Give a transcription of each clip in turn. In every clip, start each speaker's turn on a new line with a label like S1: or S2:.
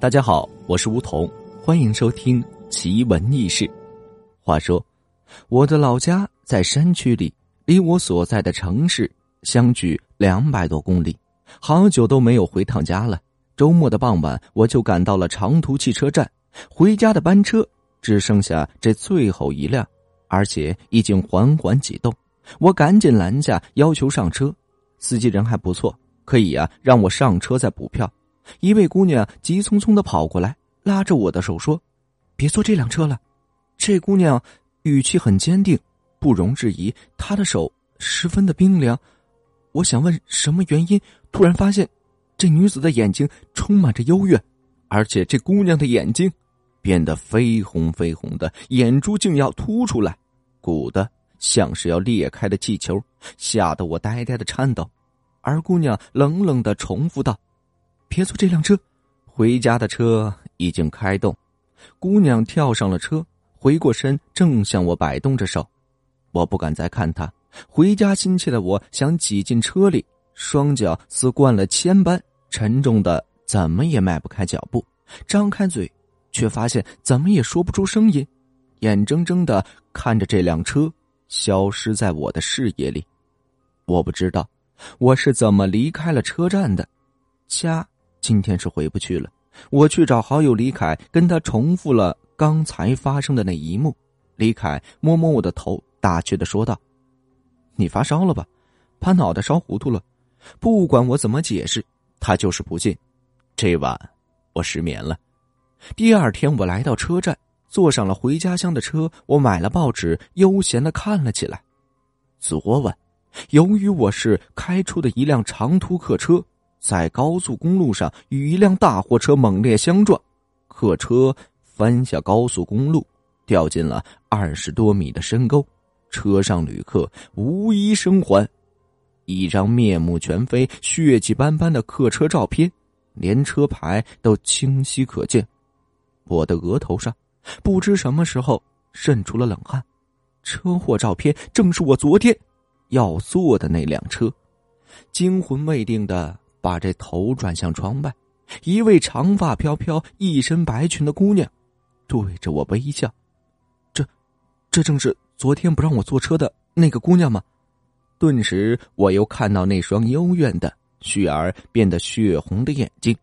S1: 大家好，我是吴桐，欢迎收听奇闻异事。话说，我的老家在山区里，离我所在的城市相距两百多公里，好久都没有回趟家了。周末的傍晚，我就赶到了长途汽车站，回家的班车只剩下这最后一辆，而且已经缓缓启动。我赶紧拦下，要求上车。司机人还不错，可以呀，让我上车再补票。一位姑娘急匆匆的跑过来，拉着我的手说：“别坐这辆车了。”这姑娘语气很坚定，不容置疑。她的手十分的冰凉。我想问什么原因，突然发现，这女子的眼睛充满着幽怨，而且这姑娘的眼睛变得绯红绯红的，眼珠竟要凸出来，鼓的像是要裂开的气球，吓得我呆呆的颤抖。而姑娘冷冷的重复道。别坐这辆车，回家的车已经开动。姑娘跳上了车，回过身，正向我摆动着手。我不敢再看她。回家心切的我想挤进车里，双脚似灌了铅般沉重的，怎么也迈不开脚步。张开嘴，却发现怎么也说不出声音，眼睁睁的看着这辆车消失在我的视野里。我不知道我是怎么离开了车站的，家。今天是回不去了，我去找好友李凯，跟他重复了刚才发生的那一幕。李凯摸摸我的头，打趣的说道：“你发烧了吧？把脑袋烧糊涂了。”不管我怎么解释，他就是不信。这晚我失眠了。第二天，我来到车站，坐上了回家乡的车。我买了报纸，悠闲的看了起来。昨晚，由于我是开出的一辆长途客车。在高速公路上与一辆大货车猛烈相撞，客车翻下高速公路，掉进了二十多米的深沟，车上旅客无一生还。一张面目全非、血迹斑斑的客车照片，连车牌都清晰可见。我的额头上不知什么时候渗出了冷汗。车祸照片正是我昨天要坐的那辆车，惊魂未定的。把这头转向窗外，一位长发飘飘、一身白裙的姑娘，对着我微笑。这，这正是昨天不让我坐车的那个姑娘吗？顿时，我又看到那双幽怨的、雪儿变得血红的眼睛。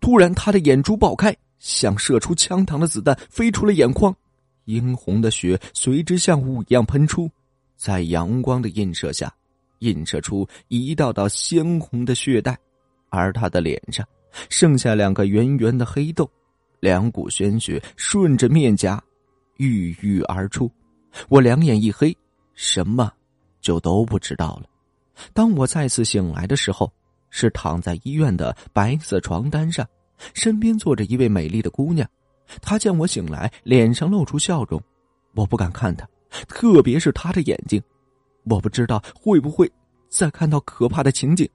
S1: 突然，她的眼珠爆开，像射出枪膛的子弹飞出了眼眶，殷红的血随之像雾一样喷出，在阳光的映射下，映射出一道道鲜红的血带。而他的脸上剩下两个圆圆的黑洞，两股鲜血顺着面颊郁郁而出。我两眼一黑，什么就都不知道了。当我再次醒来的时候，是躺在医院的白色床单上，身边坐着一位美丽的姑娘。她见我醒来，脸上露出笑容。我不敢看她，特别是她的眼睛，我不知道会不会再看到可怕的情景。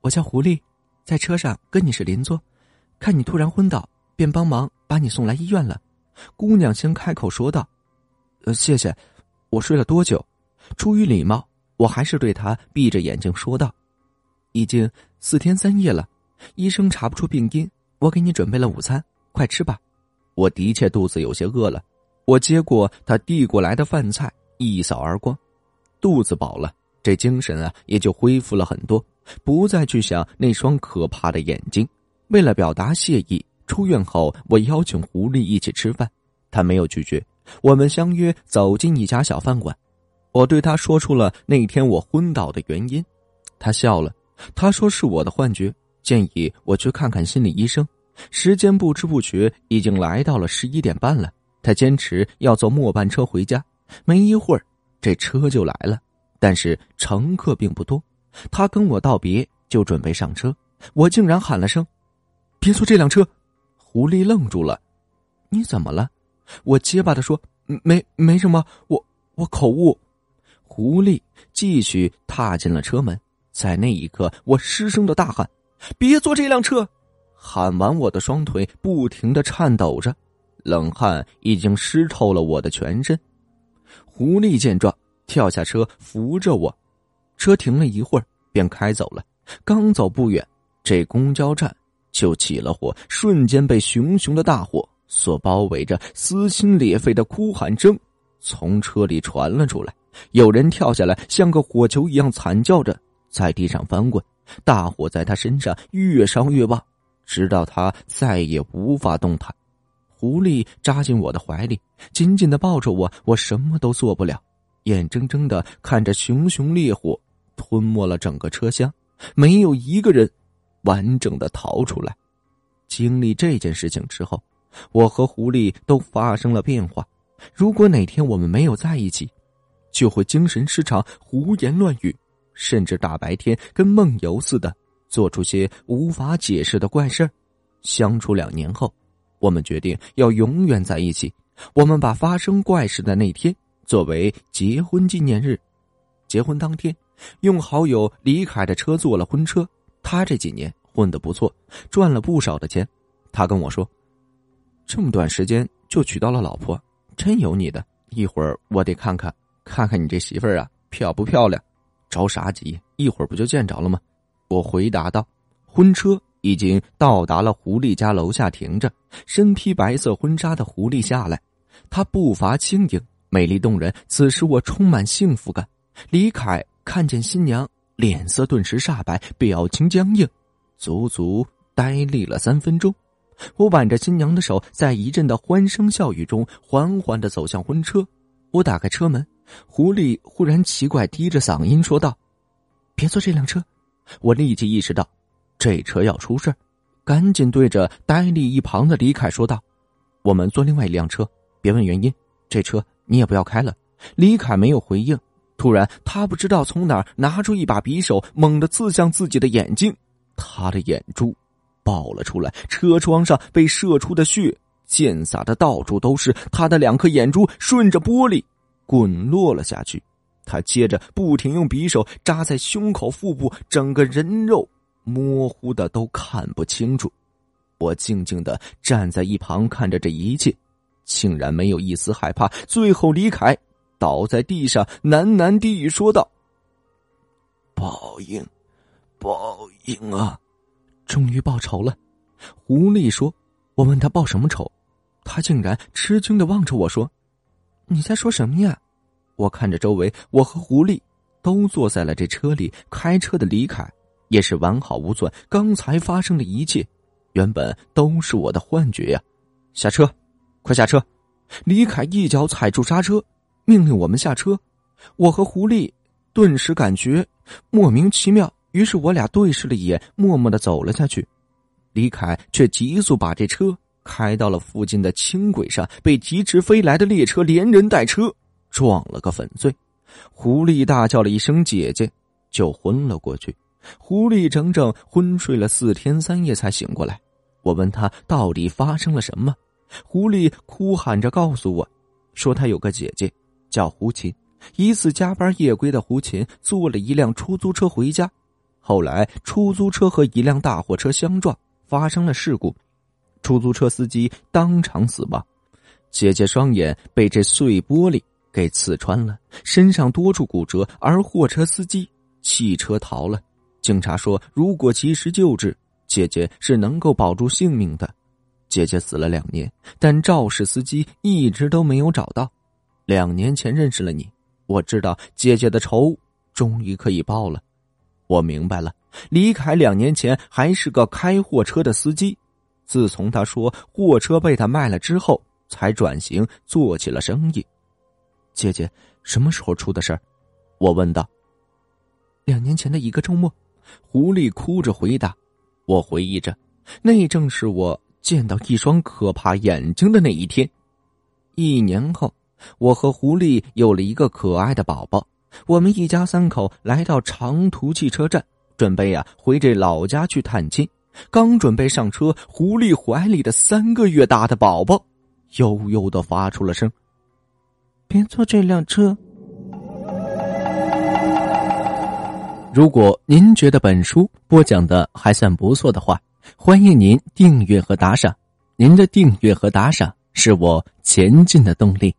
S1: 我叫狐狸，在车上跟你是邻座，看你突然昏倒，便帮忙把你送来医院了。姑娘先开口说道：“呃，谢谢。”我睡了多久？出于礼貌，我还是对她闭着眼睛说道：“已经四天三夜了，医生查不出病因。我给你准备了午餐，快吃吧。”我的确肚子有些饿了，我接过他递过来的饭菜，一扫而光，肚子饱了，这精神啊也就恢复了很多。不再去想那双可怕的眼睛。为了表达谢意，出院后我邀请狐狸一起吃饭，他没有拒绝。我们相约走进一家小饭馆，我对他说出了那天我昏倒的原因，他笑了，他说是我的幻觉，建议我去看看心理医生。时间不知不觉已经来到了十一点半了，他坚持要坐末班车回家。没一会儿，这车就来了，但是乘客并不多。他跟我道别，就准备上车，我竟然喊了声：“别坐这辆车！”狐狸愣住了：“你怎么了？”我结巴的说：“没，没什么，我我口误。”狐狸继续踏进了车门，在那一刻，我失声的大喊：“别坐这辆车！”喊完，我的双腿不停的颤抖着，冷汗已经湿透了我的全身。狐狸见状，跳下车，扶着我。车停了一会儿，便开走了。刚走不远，这公交站就起了火，瞬间被熊熊的大火所包围着，撕心裂肺的哭喊声从车里传了出来。有人跳下来，像个火球一样惨叫着在地上翻滚。大火在他身上越烧越旺，直到他再也无法动弹。狐狸扎进我的怀里，紧紧的抱着我，我什么都做不了，眼睁睁的看着熊熊烈火吞没了整个车厢，没有一个人。完整的逃出来。经历这件事情之后，我和狐狸都发生了变化。如果哪天我们没有在一起，就会精神失常、胡言乱语，甚至大白天跟梦游似的，做出些无法解释的怪事相处两年后，我们决定要永远在一起。我们把发生怪事的那天作为结婚纪念日。结婚当天，用好友李凯的车做了婚车。他这几年混得不错，赚了不少的钱。他跟我说：“这么短时间就娶到了老婆，真有你的。一会儿我得看看，看看你这媳妇儿啊漂不漂亮。着啥急？一会儿不就见着了吗？”我回答道：“婚车已经到达了狐狸家楼下停着，身披白色婚纱的狐狸下来，她步伐轻盈，美丽动人。此时我充满幸福感。李凯看见新娘。”脸色顿时煞白，表情僵硬，足足呆立了三分钟。我挽着新娘的手，在一阵的欢声笑语中，缓缓的走向婚车。我打开车门，狐狸忽然奇怪低着嗓音说道：“别坐这辆车。”我立即意识到，这车要出事赶紧对着呆立一旁的李凯说道：“我们坐另外一辆车，别问原因，这车你也不要开了。”李凯没有回应。突然，他不知道从哪儿拿出一把匕首，猛地刺向自己的眼睛，他的眼珠爆了出来，车窗上被射出的血溅洒的到处都是，他的两颗眼珠顺着玻璃滚落了下去。他接着不停用匕首扎在胸口、腹部，整个人肉模糊的都看不清楚。我静静的站在一旁看着这一切，竟然没有一丝害怕。最后离开。倒在地上，喃喃低语说道：“报应，报应啊！终于报仇了。”狐狸说：“我问他报什么仇？”他竟然吃惊的望着我说：“你在说什么呀？”我看着周围，我和狐狸都坐在了这车里，开车的李凯也是完好无损。刚才发生的一切，原本都是我的幻觉呀！下车，快下车！李凯一脚踩住刹车。命令我们下车，我和狐狸顿时感觉莫名其妙，于是我俩对视了一眼，默默的走了下去。李凯却急速把这车开到了附近的轻轨上，被疾驰飞来的列车连人带车撞了个粉碎。狐狸大叫了一声“姐姐”，就昏了过去。狐狸整整昏睡了四天三夜才醒过来。我问他到底发生了什么，狐狸哭喊着告诉我，说他有个姐姐。叫胡琴，一次加班夜归的胡琴坐了一辆出租车回家，后来出租车和一辆大货车相撞，发生了事故，出租车司机当场死亡，姐姐双眼被这碎玻璃给刺穿了，身上多处骨折，而货车司机弃车逃了。警察说，如果及时救治，姐姐是能够保住性命的。姐姐死了两年，但肇事司机一直都没有找到。两年前认识了你，我知道姐姐的仇终于可以报了。我明白了，李凯两年前还是个开货车的司机，自从他说货车被他卖了之后，才转型做起了生意。姐姐什么时候出的事儿？我问道。两年前的一个周末，狐狸哭着回答。我回忆着，那正是我见到一双可怕眼睛的那一天。一年后。我和狐狸有了一个可爱的宝宝，我们一家三口来到长途汽车站，准备呀回这老家去探亲。刚准备上车，狐狸怀里的三个月大的宝宝悠悠的发出了声：“别坐这辆车。”如果您觉得本书播讲的还算不错的话，欢迎您订阅和打赏。您的订阅和打赏是我前进的动力。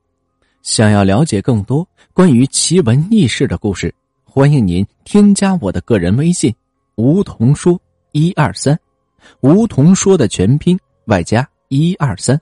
S1: 想要了解更多关于奇闻异事的故事，欢迎您添加我的个人微信“梧桐说一二三”，梧桐说的全拼外加一二三。